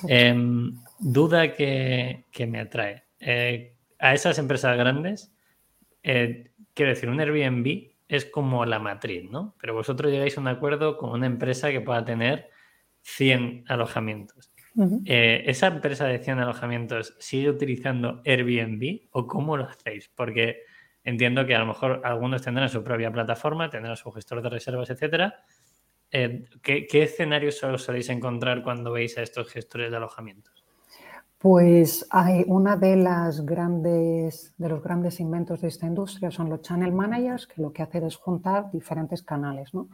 Em, duda que, me atrae. Eh, a esas empresas grandes, eh, quiero decir, un Airbnb es como la matriz, ¿no? Pero vosotros llegáis a un acuerdo con una empresa que pueda tener 100 alojamientos. Eh, ¿Esa empresa de 100 alojamientos sigue utilizando Airbnb o cómo lo hacéis? Porque entiendo que a lo mejor algunos tendrán su propia plataforma, tendrán su gestor de reservas, etcétera. Eh, ¿qué, escenarios os soléis encontrar cuando veis a estos gestores de alojamientos? Pues hay una de las grandes de los grandes inventos de esta industria son los channel managers, que lo que hacen es juntar diferentes canales, ¿no?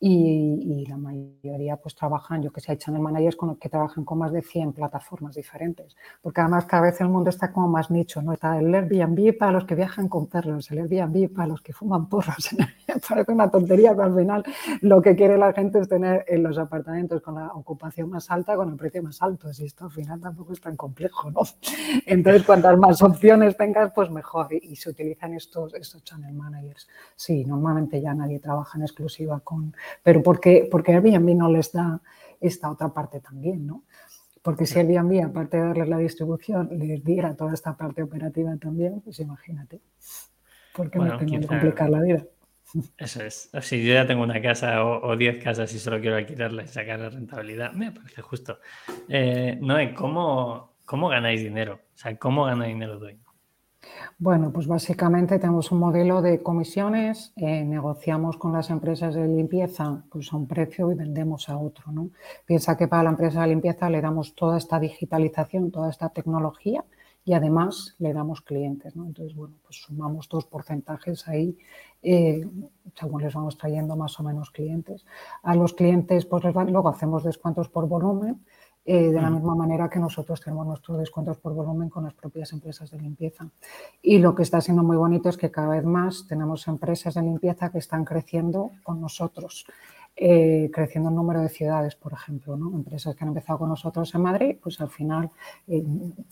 Y, la mayoría pues trabajan, yo que sé, hay channel managers con los que trabajan con más de 100 plataformas diferentes, porque además cada vez el mundo está como más nicho, ¿no? Está el Airbnb para los que viajan con perros, el Airbnb para los que fuman porros, parece una tontería, pero al final lo que quiere la gente es tener en los apartamentos con la ocupación más alta, con el precio más alto, y esto al final tampoco es tan complejo, ¿no? Entonces, cuantas más opciones tengas, pues mejor, y, se utilizan estos, estos channel managers. Sí, normalmente ya nadie trabaja en exclusiva con pero porque, porque Airbnb no les da esta otra parte también, ¿no? Porque si Airbnb, aparte de darles la distribución, les diera toda esta parte operativa también, pues imagínate. Porque no tengo que complicar la vida. Eso es. Si yo ya tengo una casa o 10 casas y solo quiero alquilarla y sacar la rentabilidad, me parece justo. Eh, no, ¿cómo, ¿cómo ganáis dinero? O sea, ¿cómo gana dinero? Bueno, pues básicamente tenemos un modelo de comisiones, eh, negociamos con las empresas de limpieza pues a un precio y vendemos a otro. ¿no? Piensa que para la empresa de limpieza le damos toda esta digitalización, toda esta tecnología y además le damos clientes. ¿no? Entonces, bueno, pues sumamos dos porcentajes ahí eh, según les vamos trayendo más o menos clientes. A los clientes, pues luego hacemos descuentos por volumen eh, de la misma manera que nosotros tenemos nuestros descuentos por volumen con las propias empresas de limpieza. Y lo que está siendo muy bonito es que cada vez más tenemos empresas de limpieza que están creciendo con nosotros. Eh, creciendo el número de ciudades, por ejemplo. ¿no? Empresas que han empezado con nosotros en Madrid, pues al final eh,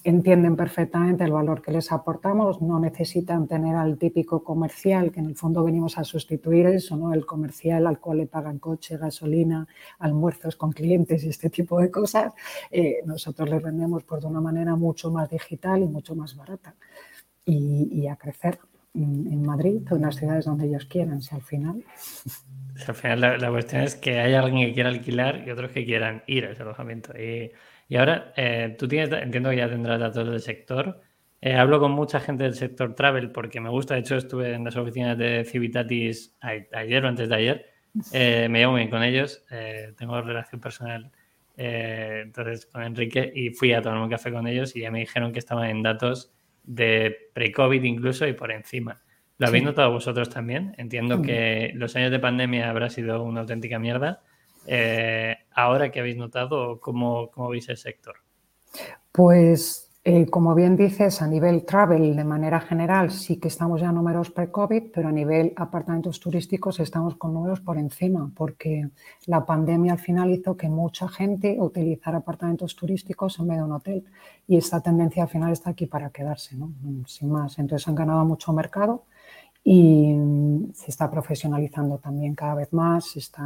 entienden perfectamente el valor que les aportamos, no necesitan tener al típico comercial, que en el fondo venimos a sustituir eso, ¿no? el comercial al cual le pagan coche, gasolina, almuerzos con clientes y este tipo de cosas. Eh, nosotros les vendemos por de una manera mucho más digital y mucho más barata. Y, a crecer en, Madrid o en las ciudades donde ellos quieran, si al final al final la, cuestión es que hay alguien que quiera alquilar y otros que quieran ir a ese alojamiento. Y, ahora, eh, tú tienes, entiendo que ya tendrás datos del sector. Eh, hablo con mucha gente del sector travel porque me gusta. De hecho, estuve en las oficinas de Civitatis ayer o antes de ayer. Eh, me llevo bien con ellos. tengo relación personal entonces con Enrique y fui a tomar un café con ellos y ya me dijeron que estaban en datos de pre-COVID incluso y por encima. ¿Lo habéis notado vosotros también? Entiendo que los años de pandemia habrá sido una auténtica mierda. Eh, ahora que habéis notado, ¿cómo, ¿cómo, veis el sector? Pues, eh, como bien dices, a nivel travel, de manera general, sí que estamos ya números pre-COVID, pero a nivel apartamentos turísticos estamos con números por encima, porque la pandemia al final hizo que mucha gente utilizara apartamentos turísticos en vez de un hotel. Y esta tendencia al final está aquí para quedarse, ¿no? Sin más. Entonces han ganado mucho mercado y mm, se está profesionalizando también cada vez más, está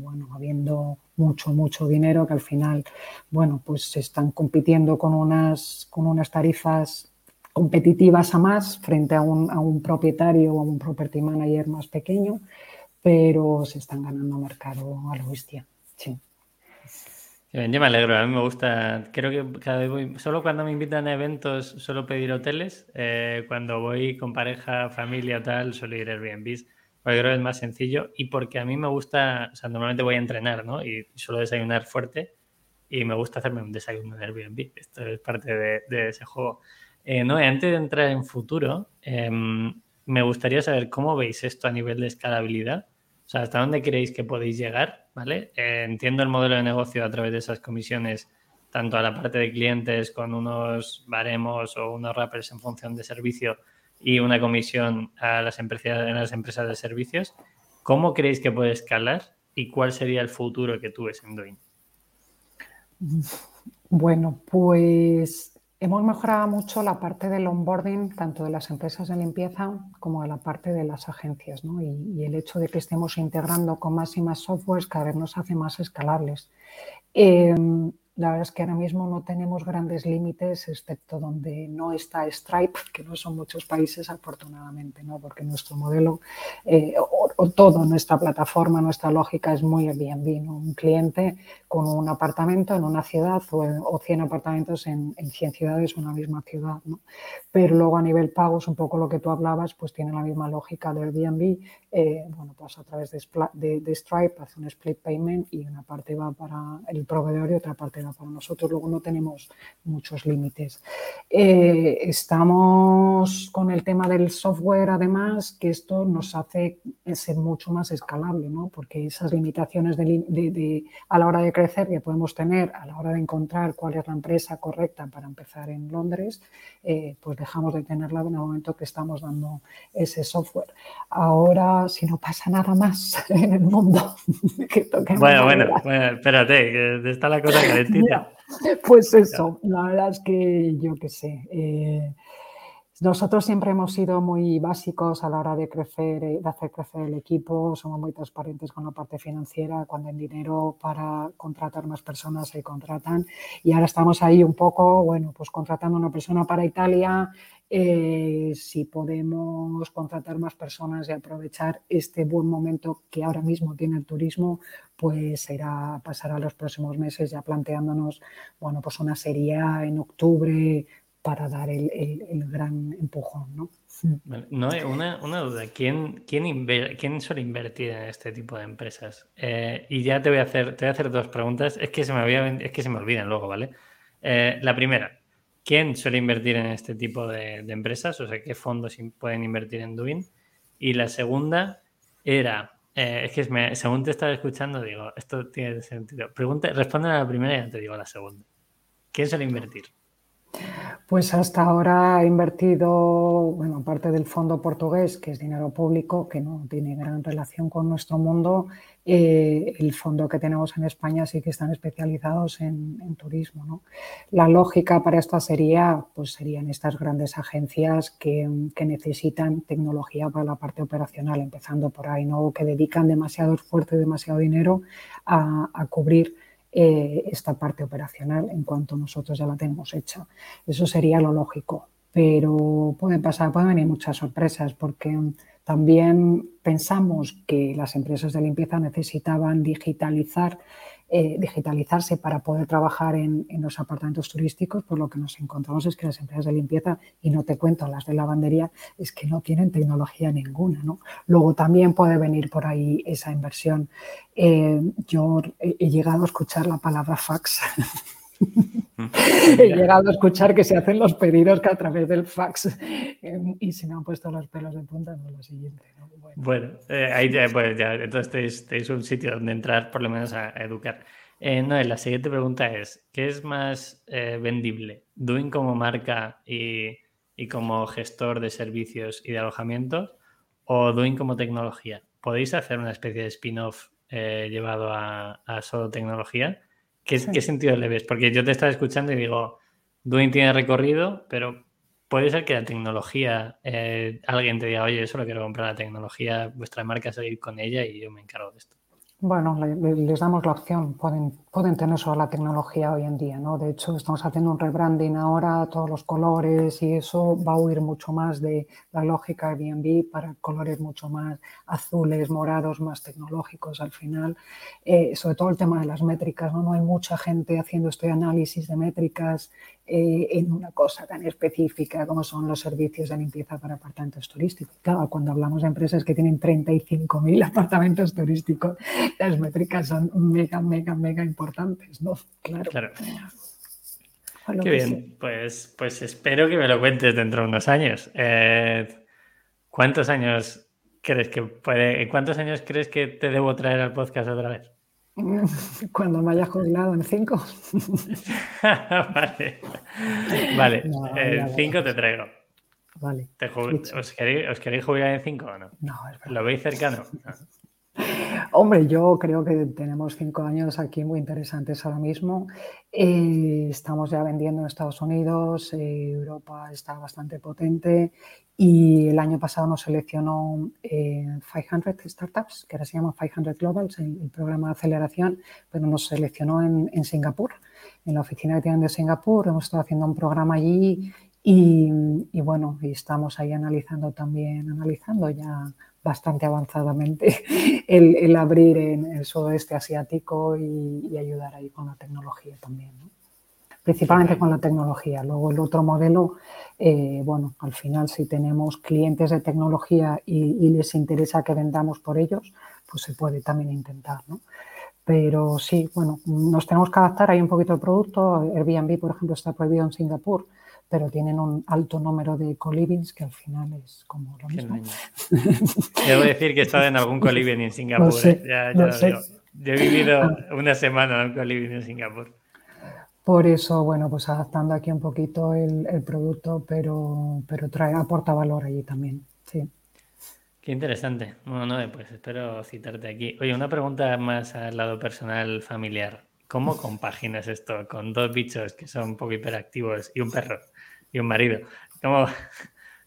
bueno, habiendo mucho, mucho dinero que al final, bueno, pues se están compitiendo con unas, con unas tarifas competitivas a más frente a un, a un propietario o a un property manager más pequeño, pero se están ganando mercado a la bestia. Sí. Yo me alegro, a mí me gusta. Creo que cada vez voy. Solo cuando me invitan a eventos suelo pedir hoteles. Eh, cuando voy con pareja, familia, tal, suelo ir a Airbnb. Porque creo que es más sencillo y porque a mí me gusta. O sea, normalmente voy a entrenar, ¿no? Y suelo desayunar fuerte y me gusta hacerme un desayuno en Airbnb. Esto es parte de, ese juego. Eh, no, antes de entrar en futuro, em, me gustaría saber cómo veis esto a nivel de escalabilidad. O sea, ¿hasta dónde creéis que podéis llegar? ¿Vale? Eh, entiendo el modelo de negocio a través de esas comisiones, tanto a la parte de clientes con unos baremos o unos rappers en función de servicio y una comisión a las empresas, en las empresas de servicios. ¿Cómo creéis que puede escalar y cuál sería el futuro que tú ves en Doin? Bueno, pues Hemos mejorado mucho la parte del onboarding, tanto de las empresas de limpieza como de la parte de las agencias. Y, el hecho de que estemos integrando con más y más softwares cada vez nos hace más escalables. Em, la verdad es que ahora mismo no tenemos grandes límites, excepto donde no está Stripe, que no son muchos países, afortunadamente, ¿no? porque nuestro modelo eh, o, todo, nuestra plataforma, nuestra lógica es muy Airbnb. ¿no? Un cliente con un apartamento en una ciudad o, 100 apartamentos en, en, 100 ciudades o una misma ciudad. ¿no? Pero luego a nivel pagos, un poco lo que tú hablabas, pues tiene la misma lógica de Airbnb. Eh, bueno, pues a través de, de, Stripe hace un split payment y una parte va para el proveedor y otra parte para nosotros. Luego no tenemos muchos límites. Eh, estamos con el tema del software, además, que esto nos hace ser mucho más escalable, ¿no? porque esas limitaciones de, a la hora de crecer que podemos tener, a la hora de encontrar cuál es la empresa correcta para empezar en Londres, eh, pues dejamos de tenerla en el momento que estamos dando ese software. Ahora, si no pasa nada más en el mundo, bueno, bueno, bueno, espérate, que está la cosa pues eso, la verdad es que yo qué sé. Eh, nosotros siempre hemos sido muy básicos a la hora de crecer, eh, de hacer crecer el equipo, somos muy transparentes con la parte financiera, cuando hay dinero para contratar más personas se contratan. Y ahora estamos ahí un poco, bueno, pues contratando una persona para Italia, eh, si podemos contratar más personas y aprovechar este buen momento que ahora mismo tiene el turismo, pues irá, pasará los próximos meses ya planteándonos, bueno, pues una serie en octubre, para dar el, gran empujón. ¿no? no una, una, duda, ¿Quién, quién, ¿quién, suele invertir en este tipo de empresas? Eh, y ya te voy, a hacer, te voy a hacer dos preguntas, es que se me, había, es que se me olvidan luego, ¿vale? Eh, la primera, ¿quién suele invertir en este tipo de, empresas? O sea, ¿qué fondos pueden invertir en Doing? Y la segunda era, eh, es que según te estaba escuchando, digo, esto tiene sentido. Pregunta, responde a la primera y ya te digo la segunda. ¿Quién suele invertir? Pues hasta ahora he invertido, bueno, aparte del fondo portugués, que es dinero público, que no tiene gran relación con nuestro mundo, eh, el fondo que tenemos en España sí que están especializados en, turismo. La lógica para esto sería, pues serían estas grandes agencias que, necesitan tecnología para la parte operacional, empezando por ahí, ¿no? que dedican demasiado esfuerzo y demasiado dinero a cubrir eh, esta parte operacional en cuanto nosotros ya la tenemos hecha. Eso sería lo lógico, pero pueden pasar, pueden venir muchas sorpresas porque también pensamos que las empresas de limpieza necesitaban digitalizar eh, digitalizarse para poder trabajar en, los apartamentos turísticos, por lo que nos encontramos es que las empresas de limpieza, y no te cuento las de lavandería, es que no tienen tecnología ninguna. ¿no? Luego también puede venir por ahí esa inversión. Eh, yo he, llegado a escuchar la palabra fax. He llegado a escuchar que se hacen los pedidos que a través del fax eh, y se me han puesto los pelos de punta, no lo siguiente. Bueno, eh, ahí ya, pues ya, entonces tenéis, un sitio donde entrar por lo menos a, educar. Eh, no, la siguiente pregunta es, ¿qué es más eh, vendible? ¿Doing como marca y, como gestor de servicios y de alojamientos o Doing como tecnología? ¿Podéis hacer una especie de spin-off llevado a, solo tecnología? ¿Qué, ¿Qué sentido le ves? Porque yo te estaba escuchando y digo, Doing tiene recorrido, pero puede ser que la tecnología, eh, alguien te diga, oye, yo solo quiero comprar la tecnología, vuestra marca seguir con ella y yo me encargo de esto. Bueno, les damos la opción, pueden, pueden tener solo la tecnología hoy en día, ¿no? De hecho, estamos haciendo un rebranding ahora, todos los colores y eso va a huir mucho más de la lógica Airbnb para colores mucho más azules, morados, más tecnológicos al final. Eh, sobre todo el tema de las métricas, ¿no? No hay mucha gente haciendo este análisis de métricas eh, en una cosa tan específica como son los servicios de limpieza para apartamentos turísticos. Claro, cuando hablamos de empresas que tienen 35.000 apartamentos turísticos, las métricas son mega, mega, mega importantes, ¿no? Claro. Qué bien, pues, pues espero que me lo cuentes dentro de unos años. Eh, ¿Cuántos años crees que puede, cuántos años crees que te debo traer al podcast otra vez? Cuando me haya jubilado en cinco. vale. Vale. en cinco te traigo. Vale. os, queréis, jubilar en cinco o no? No, es verdad. ¿Lo veis cercano? Hombre, yo creo que tenemos cinco años aquí muy interesantes ahora mismo. Eh, estamos ya vendiendo en Estados Unidos, eh, Europa está bastante potente y el año pasado nos seleccionó 500 eh, Startups, que ahora se llama 500 Globals, el, programa de aceleración, pero nos seleccionó en, Singapur, en la oficina que tienen de Singapur. Hemos estado haciendo un programa allí y, y bueno, y estamos ahí analizando también, analizando ya bastante avanzadamente el, abrir en el sudeste asiático y, ayudar ahí con la tecnología también. Principalmente con la tecnología. Luego el otro modelo, eh, bueno, al final si tenemos clientes de tecnología y, les interesa que vendamos por ellos, pues se puede también intentar, ¿no? Pero sí, bueno, nos tenemos que adaptar ahí un poquito el producto. Airbnb, por ejemplo, está prohibido en Singapur pero tienen un alto número de colivings que al final es como lo mismo. Debo decir que he estado en algún coliving en Singapur. ¿eh? Yo he vivido una semana en un coliving en Singapur. Por eso, bueno, pues adaptando aquí un poquito el, producto, pero, pero trae, aporta valor allí también. Sí. Qué interesante. Bueno, no, pues espero citarte aquí. Oye, una pregunta más al lado personal familiar. ¿Cómo compaginas esto con dos bichos que son un poco hiperactivos y un perro? Y un marido. ¿Cómo,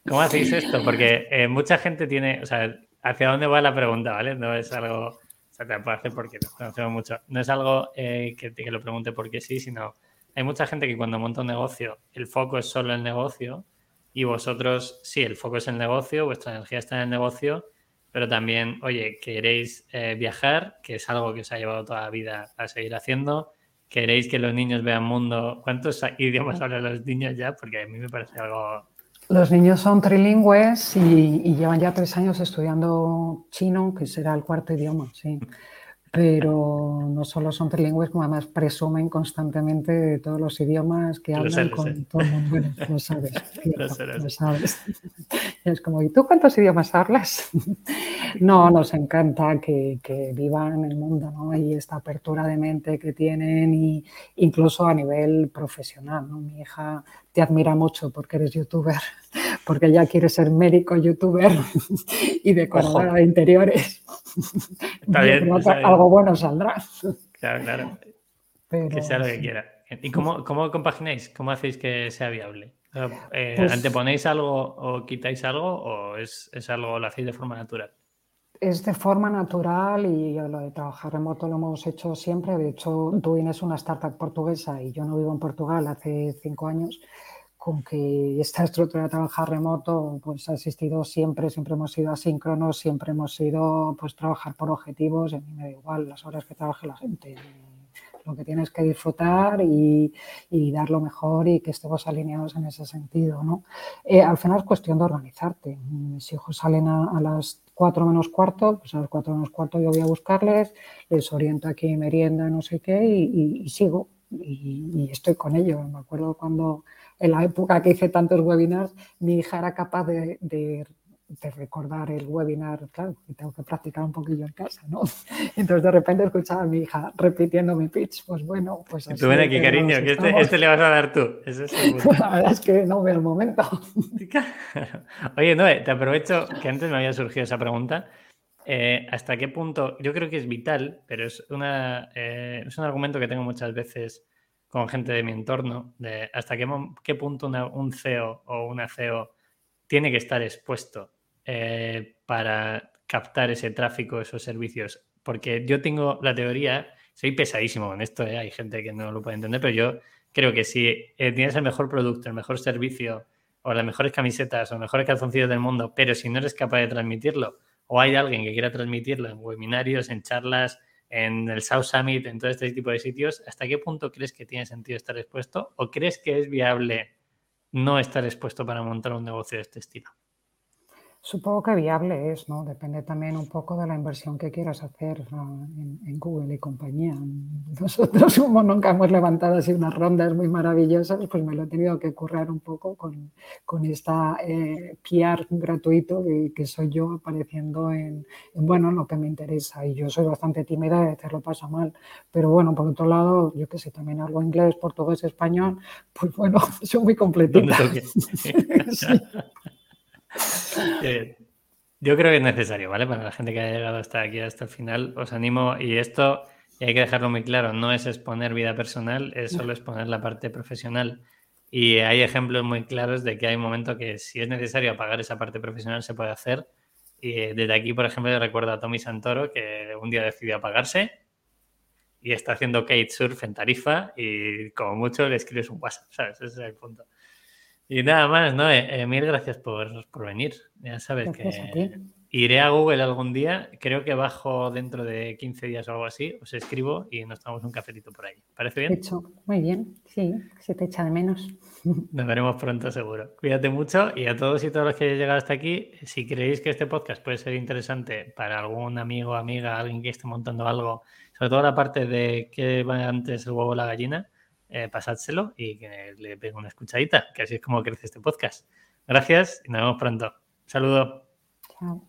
cómo hacéis esto? Porque eh, mucha gente tiene, o sea, ¿hacia dónde va la pregunta, vale? No es algo, o sea, te puedo hacer porque nos conocemos mucho. No es algo eh, que, que lo pregunte porque sí, sino hay mucha gente que cuando monta un negocio, el foco es solo el negocio y vosotros, sí, el foco es el negocio, vuestra energía está en el negocio, pero también, oye, queréis eh, viajar, que es algo que os ha llevado toda la vida a seguir haciendo, queréis que los niños vean mundo. ¿Cuántos idiomas hablan los niños ya? Porque a mí me parece algo. Los niños son trilingües y, y llevan ya tres años estudiando chino, que será el cuarto idioma, sí pero no solo son trilingües, como además presumen constantemente de todos los idiomas que hablan con todo el mundo. Bueno, lo sabes, lo, sabes. es como, ¿y tú cuántos idiomas hablas? no, nos encanta que, que, vivan en el mundo, ¿no? Y esta apertura de mente que tienen, y incluso a nivel profesional, ¿no? Mi hija te admira mucho porque eres youtuber, porque ella quiere ser médico youtuber y decoradora de interiores. Está bien, Algo bueno saldrá. Claro, claro. que sea lo que quiera. ¿Y cómo, cómo compagináis? ¿Cómo hacéis que sea viable? Eh, pues ¿Anteponéis algo o quitáis algo o es, es algo, lo hacéis de forma natural? Es de forma natural y lo de trabajar remoto lo hemos hecho siempre. De hecho, Duin es una startup portuguesa y yo no vivo en Portugal hace cinco años. Con que esta estructura de trabajar remoto pues ha existido siempre, siempre hemos sido asíncronos, siempre hemos sido pues trabajar por objetivos. A mí me da igual las horas que trabaje la gente lo que tienes que disfrutar y, dar lo mejor y que estemos alineados en ese sentido. ¿no? Eh, al final es cuestión de organizarte. Mis hijos salen a, las 4 menos cuarto, pues a las 4 menos cuarto yo voy a buscarles, les oriento aquí merienda, no sé qué, y, sigo. Y, estoy con ellos. Me acuerdo cuando en la época que hice tantos webinars, mi hija era capaz de de recordar el webinar, claro, y tengo que practicar un poquillo en casa, ¿no? Entonces de repente escuchaba a mi hija repitiendo mi pitch, pues bueno, pues así. Tú ven aquí, cariño, que este, este, le vas a dar tú. es La verdad es que no veo el momento. Oye, Noé, te aprovecho que antes me había surgido esa pregunta. Eh, ¿Hasta qué punto? Yo creo que es vital, pero es, una, eh, es un argumento que tengo muchas veces con gente de mi entorno, de hasta qué, qué punto un CEO o una CEO tiene que estar expuesto eh, para captar ese tráfico, esos servicios. Porque yo tengo la teoría, soy pesadísimo con esto, eh, hay gente que no lo puede entender, pero yo creo que si eh, tienes el mejor producto, el mejor servicio, o las mejores camisetas, o mejores calzoncillos del mundo, pero si no eres capaz de transmitirlo, o hay alguien que quiera transmitirlo en webinarios, en charlas, en el South Summit, en todo este tipo de sitios, ¿hasta qué punto crees que tiene sentido estar expuesto? ¿O crees que es viable no estar expuesto para montar un negocio de este estilo? Supongo que viable es, ¿no? Depende también un poco de la inversión que quieras hacer en, Google y compañía. Nosotros, como nunca hemos levantado así unas rondas muy maravillosas, pues me lo he tenido que currar un poco con, con esta eh, PR gratuito que, soy yo apareciendo en, bueno, lo que me interesa. Y yo soy bastante tímida a lo pasa mal. Pero bueno, por otro lado, yo que sé, también hablo inglés, portugués, español, pues bueno, soy muy completita. sí. Yo creo que es necesario, ¿vale? Para la gente que haya llegado hasta aquí, hasta el final, os animo y esto, y hay que dejarlo muy claro, no es exponer vida personal, es solo exponer la parte profesional. Y hay ejemplos muy claros de que hay un momento que si es necesario apagar esa parte profesional se puede hacer. Y desde aquí, por ejemplo, recuerdo a Tommy Santoro que un día decidió apagarse y está haciendo kite surf en Tarifa y como mucho le escribes un WhatsApp, ¿sabes? Ese es el punto. Y nada más, ¿no? Eh, mil gracias por, venir. Ya sabes que iré a Google algún día. Creo que bajo dentro de 15 días o algo así. Os escribo y nos tomamos un cafetito por ahí. ¿Parece bien? Hecho. Muy bien. Sí, se te echa de menos. Nos veremos pronto, seguro. Cuídate mucho y a todos y todos los que hayáis llegado hasta aquí, si creéis que este podcast puede ser interesante para algún amigo, amiga, alguien que esté montando algo, sobre todo la parte de qué va antes el huevo o la gallina eh, pasádselo y que le pegue una escuchadita, que así es como crece este podcast. Gracias y nos vemos pronto. saludo. Chao.